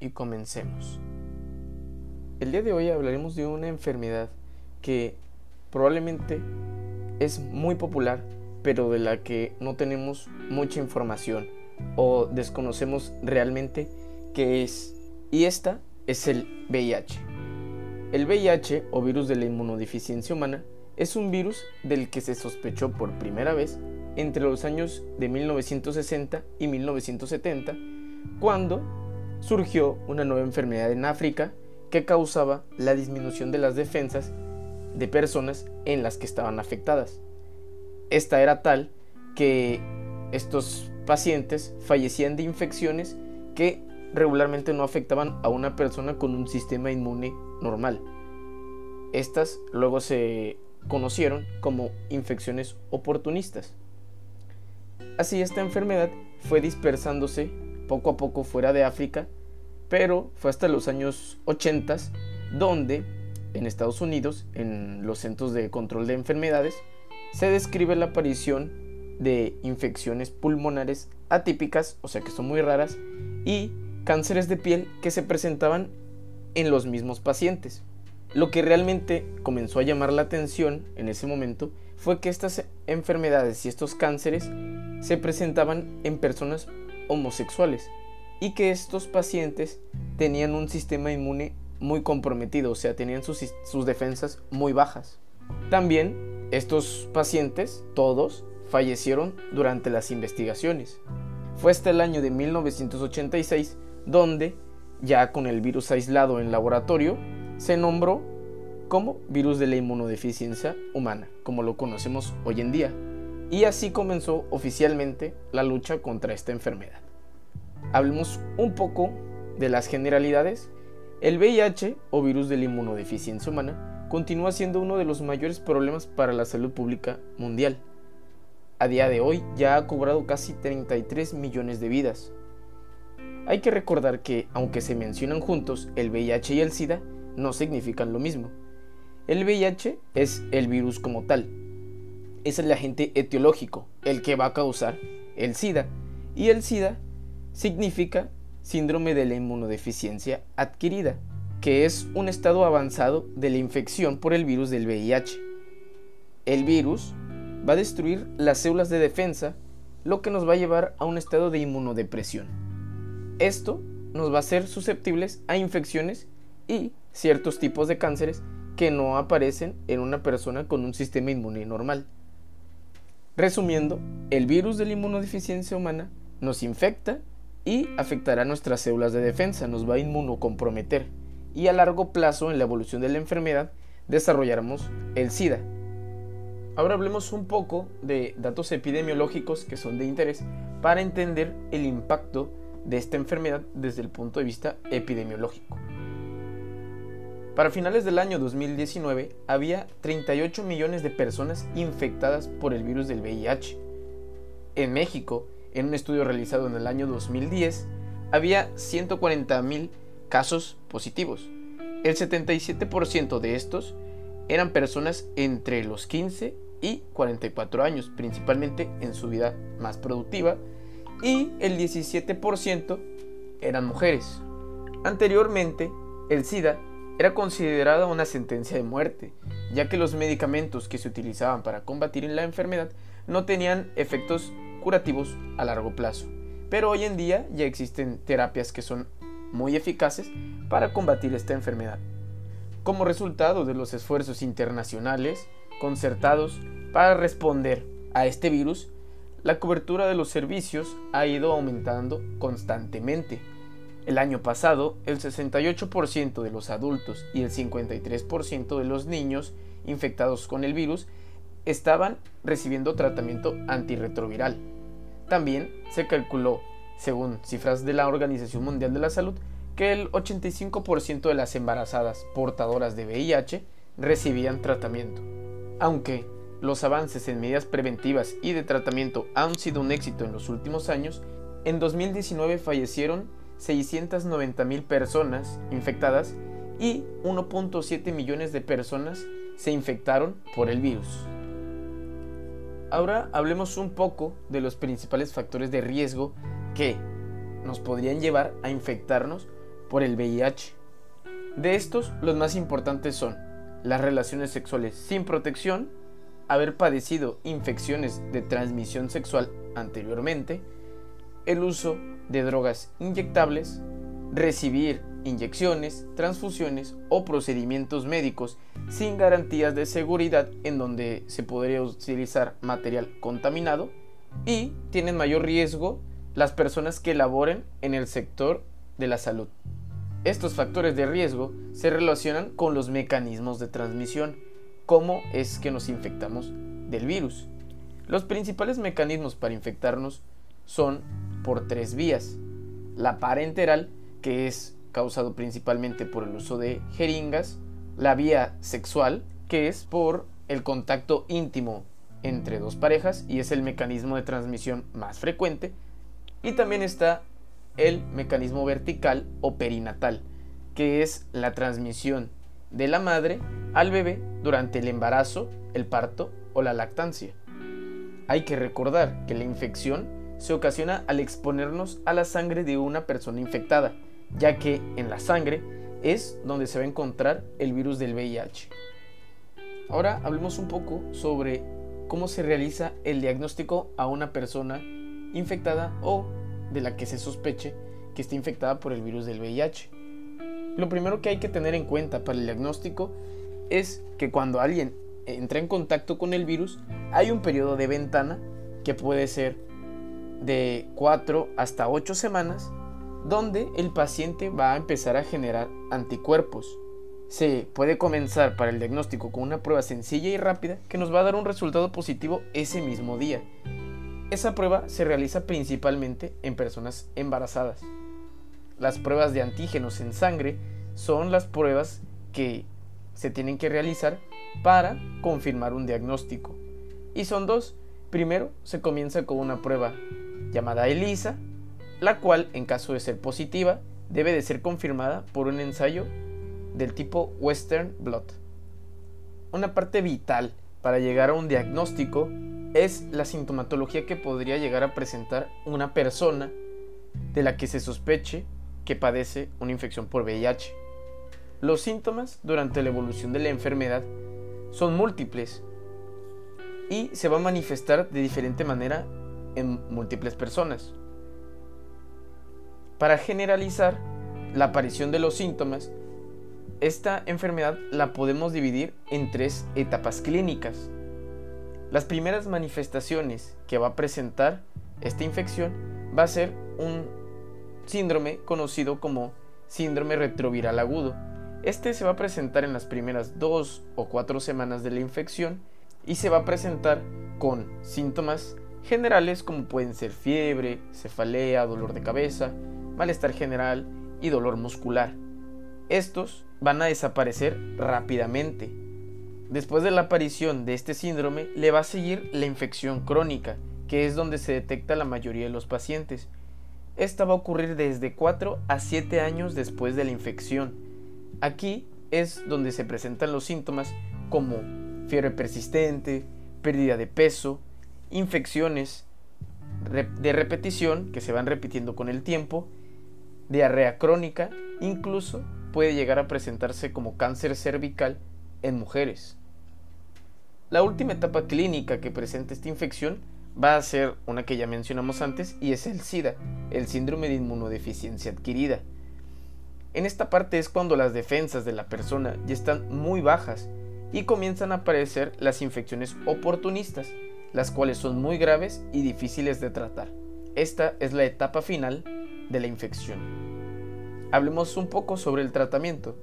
y comencemos. El día de hoy hablaremos de una enfermedad que probablemente es muy popular, pero de la que no tenemos mucha información o desconocemos realmente qué es. Y esta es el VIH. El VIH o virus de la inmunodeficiencia humana es un virus del que se sospechó por primera vez entre los años de 1960 y 1970, cuando surgió una nueva enfermedad en África que causaba la disminución de las defensas de personas en las que estaban afectadas. Esta era tal que estos pacientes fallecían de infecciones que regularmente no afectaban a una persona con un sistema inmune normal. Estas luego se conocieron como infecciones oportunistas. Así esta enfermedad fue dispersándose poco a poco fuera de África, pero fue hasta los años 80 donde en Estados Unidos, en los centros de control de enfermedades, se describe la aparición de infecciones pulmonares atípicas, o sea que son muy raras, y cánceres de piel que se presentaban en los mismos pacientes. Lo que realmente comenzó a llamar la atención en ese momento fue que estas enfermedades y estos cánceres se presentaban en personas homosexuales y que estos pacientes tenían un sistema inmune muy comprometido, o sea, tenían sus, defensas muy bajas. También estos pacientes, todos, fallecieron durante las investigaciones. Fue hasta el año de 1986 donde, ya con el virus aislado en laboratorio, se nombró como virus de la inmunodeficiencia humana, como lo conocemos hoy en día. Y así comenzó oficialmente la lucha contra esta enfermedad. Hablemos un poco de las generalidades. El VIH o virus de la inmunodeficiencia humana continúa siendo uno de los mayores problemas para la salud pública mundial. A día de hoy ya ha cobrado casi 33 millones de vidas. Hay que recordar que, aunque se mencionan juntos, el VIH y el SIDA no significan lo mismo. El VIH es el virus como tal. Es el agente etiológico, el que va a causar el SIDA. Y el SIDA significa síndrome de la inmunodeficiencia adquirida, que es un estado avanzado de la infección por el virus del VIH. El virus va a destruir las células de defensa, lo que nos va a llevar a un estado de inmunodepresión. Esto nos va a hacer susceptibles a infecciones y ciertos tipos de cánceres que no aparecen en una persona con un sistema inmune normal. Resumiendo, el virus de la inmunodeficiencia humana nos infecta y afectará nuestras células de defensa, nos va a inmunocomprometer y a largo plazo en la evolución de la enfermedad desarrollaremos el SIDA. Ahora hablemos un poco de datos epidemiológicos que son de interés para entender el impacto de esta enfermedad desde el punto de vista epidemiológico. Para finales del año 2019 había 38 millones de personas infectadas por el virus del VIH. En México, en un estudio realizado en el año 2010, había 140 mil casos positivos. El 77% de estos eran personas entre los 15 y 44 años, principalmente en su vida más productiva, y el 17% eran mujeres. Anteriormente, el SIDA era considerada una sentencia de muerte, ya que los medicamentos que se utilizaban para combatir la enfermedad no tenían efectos curativos a largo plazo. Pero hoy en día ya existen terapias que son muy eficaces para combatir esta enfermedad. Como resultado de los esfuerzos internacionales concertados para responder a este virus, la cobertura de los servicios ha ido aumentando constantemente el año pasado, el 68% de los adultos y el 53% de los niños infectados con el virus estaban recibiendo tratamiento antirretroviral. También se calculó, según cifras de la Organización Mundial de la Salud, que el 85% de las embarazadas portadoras de VIH recibían tratamiento. Aunque los avances en medidas preventivas y de tratamiento han sido un éxito en los últimos años, en 2019 fallecieron 690.000 personas infectadas y 1.7 millones de personas se infectaron por el virus. Ahora hablemos un poco de los principales factores de riesgo que nos podrían llevar a infectarnos por el VIH. De estos, los más importantes son las relaciones sexuales sin protección, haber padecido infecciones de transmisión sexual anteriormente, el uso de drogas inyectables, recibir inyecciones, transfusiones o procedimientos médicos sin garantías de seguridad en donde se podría utilizar material contaminado y tienen mayor riesgo las personas que laboren en el sector de la salud. Estos factores de riesgo se relacionan con los mecanismos de transmisión, cómo es que nos infectamos del virus. Los principales mecanismos para infectarnos son por tres vías. La parenteral, que es causado principalmente por el uso de jeringas, la vía sexual, que es por el contacto íntimo entre dos parejas y es el mecanismo de transmisión más frecuente, y también está el mecanismo vertical o perinatal, que es la transmisión de la madre al bebé durante el embarazo, el parto o la lactancia. Hay que recordar que la infección se ocasiona al exponernos a la sangre de una persona infectada, ya que en la sangre es donde se va a encontrar el virus del VIH. Ahora hablemos un poco sobre cómo se realiza el diagnóstico a una persona infectada o de la que se sospeche que esté infectada por el virus del VIH. Lo primero que hay que tener en cuenta para el diagnóstico es que cuando alguien entra en contacto con el virus hay un periodo de ventana que puede ser de 4 hasta 8 semanas donde el paciente va a empezar a generar anticuerpos. Se puede comenzar para el diagnóstico con una prueba sencilla y rápida que nos va a dar un resultado positivo ese mismo día. Esa prueba se realiza principalmente en personas embarazadas. Las pruebas de antígenos en sangre son las pruebas que se tienen que realizar para confirmar un diagnóstico. Y son dos. Primero se comienza con una prueba llamada ELISA, la cual, en caso de ser positiva, debe de ser confirmada por un ensayo del tipo Western Blot. Una parte vital para llegar a un diagnóstico es la sintomatología que podría llegar a presentar una persona de la que se sospeche que padece una infección por VIH. Los síntomas durante la evolución de la enfermedad son múltiples y se va a manifestar de diferente manera en múltiples personas. Para generalizar la aparición de los síntomas, esta enfermedad la podemos dividir en tres etapas clínicas. Las primeras manifestaciones que va a presentar esta infección va a ser un síndrome conocido como síndrome retroviral agudo. Este se va a presentar en las primeras dos o cuatro semanas de la infección y se va a presentar con síntomas generales como pueden ser fiebre, cefalea, dolor de cabeza, malestar general y dolor muscular. Estos van a desaparecer rápidamente. Después de la aparición de este síndrome, le va a seguir la infección crónica, que es donde se detecta la mayoría de los pacientes. Esta va a ocurrir desde 4 a 7 años después de la infección. Aquí es donde se presentan los síntomas como fiebre persistente, pérdida de peso, infecciones de repetición que se van repitiendo con el tiempo diarrea crónica, incluso puede llegar a presentarse como cáncer cervical en mujeres. La última etapa clínica que presenta esta infección va a ser una que ya mencionamos antes y es el SIDA, el síndrome de inmunodeficiencia adquirida. En esta parte es cuando las defensas de la persona ya están muy bajas y comienzan a aparecer las infecciones oportunistas, las cuales son muy graves y difíciles de tratar. Esta es la etapa final de la infección. Hablemos un poco sobre el tratamiento.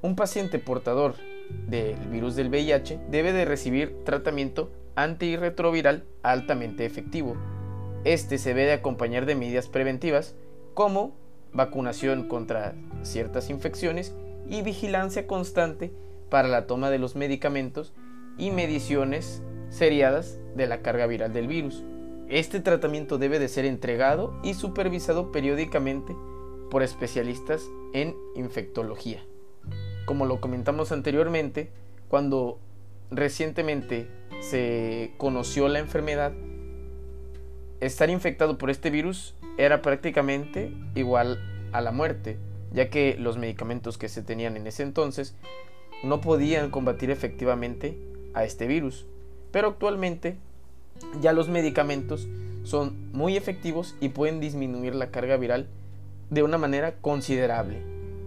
Un paciente portador del virus del VIH debe de recibir tratamiento antirretroviral altamente efectivo. Este se debe de acompañar de medidas preventivas como vacunación contra ciertas infecciones y vigilancia constante para la toma de los medicamentos y mediciones seriadas de la carga viral del virus. Este tratamiento debe de ser entregado y supervisado periódicamente por especialistas en infectología. Como lo comentamos anteriormente, cuando recientemente se conoció la enfermedad, estar infectado por este virus era prácticamente igual a la muerte, ya que los medicamentos que se tenían en ese entonces no podían combatir efectivamente a este virus. Pero actualmente ya los medicamentos son muy efectivos y pueden disminuir la carga viral de una manera considerable.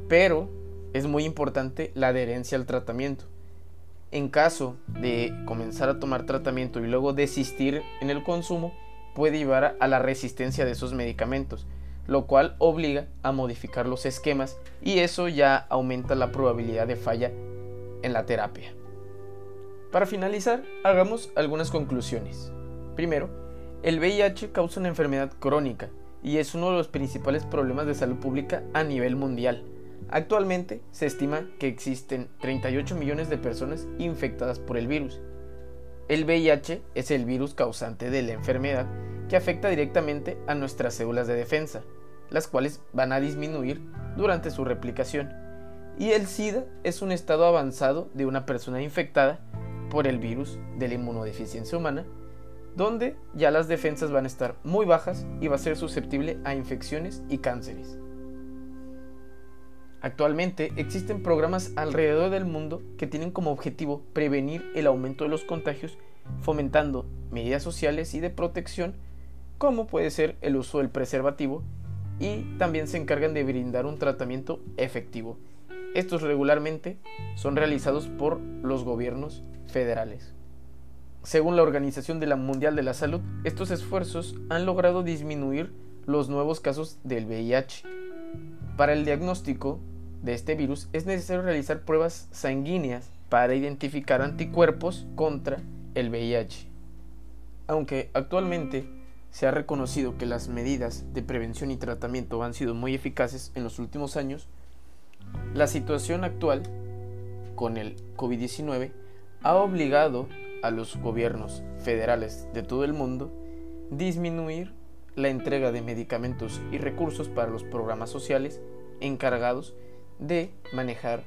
Pero es muy importante la adherencia al tratamiento. En caso de comenzar a tomar tratamiento y luego desistir en el consumo, puede llevar a la resistencia de esos medicamentos, lo cual obliga a modificar los esquemas y eso ya aumenta la probabilidad de falla en la terapia. Para finalizar, hagamos algunas conclusiones. Primero, el VIH causa una enfermedad crónica y es uno de los principales problemas de salud pública a nivel mundial. Actualmente se estima que existen 38 millones de personas infectadas por el virus. El VIH es el virus causante de la enfermedad que afecta directamente a nuestras células de defensa, las cuales van a disminuir durante su replicación. Y el SIDA es un estado avanzado de una persona infectada por el virus de la inmunodeficiencia humana, donde ya las defensas van a estar muy bajas y va a ser susceptible a infecciones y cánceres. Actualmente existen programas alrededor del mundo que tienen como objetivo prevenir el aumento de los contagios, fomentando medidas sociales y de protección, como puede ser el uso del preservativo, y también se encargan de brindar un tratamiento efectivo. Estos regularmente son realizados por los gobiernos federales. Según la Organización de la Mundial de la Salud, estos esfuerzos han logrado disminuir los nuevos casos del VIH. Para el diagnóstico de este virus es necesario realizar pruebas sanguíneas para identificar anticuerpos contra el VIH. Aunque actualmente se ha reconocido que las medidas de prevención y tratamiento han sido muy eficaces en los últimos años, la situación actual con el COVID-19 ha obligado a los gobiernos federales de todo el mundo disminuir la entrega de medicamentos y recursos para los programas sociales encargados de manejar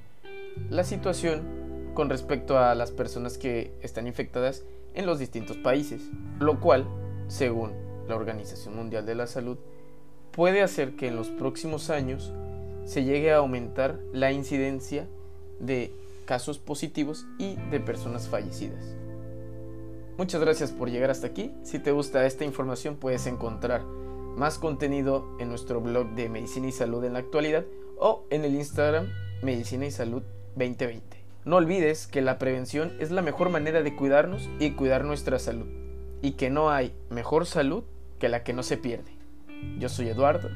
la situación con respecto a las personas que están infectadas en los distintos países, lo cual, según la Organización Mundial de la Salud, puede hacer que en los próximos años se llegue a aumentar la incidencia de casos positivos y de personas fallecidas. Muchas gracias por llegar hasta aquí. Si te gusta esta información puedes encontrar más contenido en nuestro blog de Medicina y Salud en la actualidad o en el Instagram Medicina y Salud 2020. No olvides que la prevención es la mejor manera de cuidarnos y cuidar nuestra salud y que no hay mejor salud que la que no se pierde. Yo soy Eduardo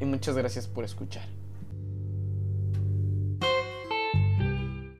y muchas gracias por escuchar.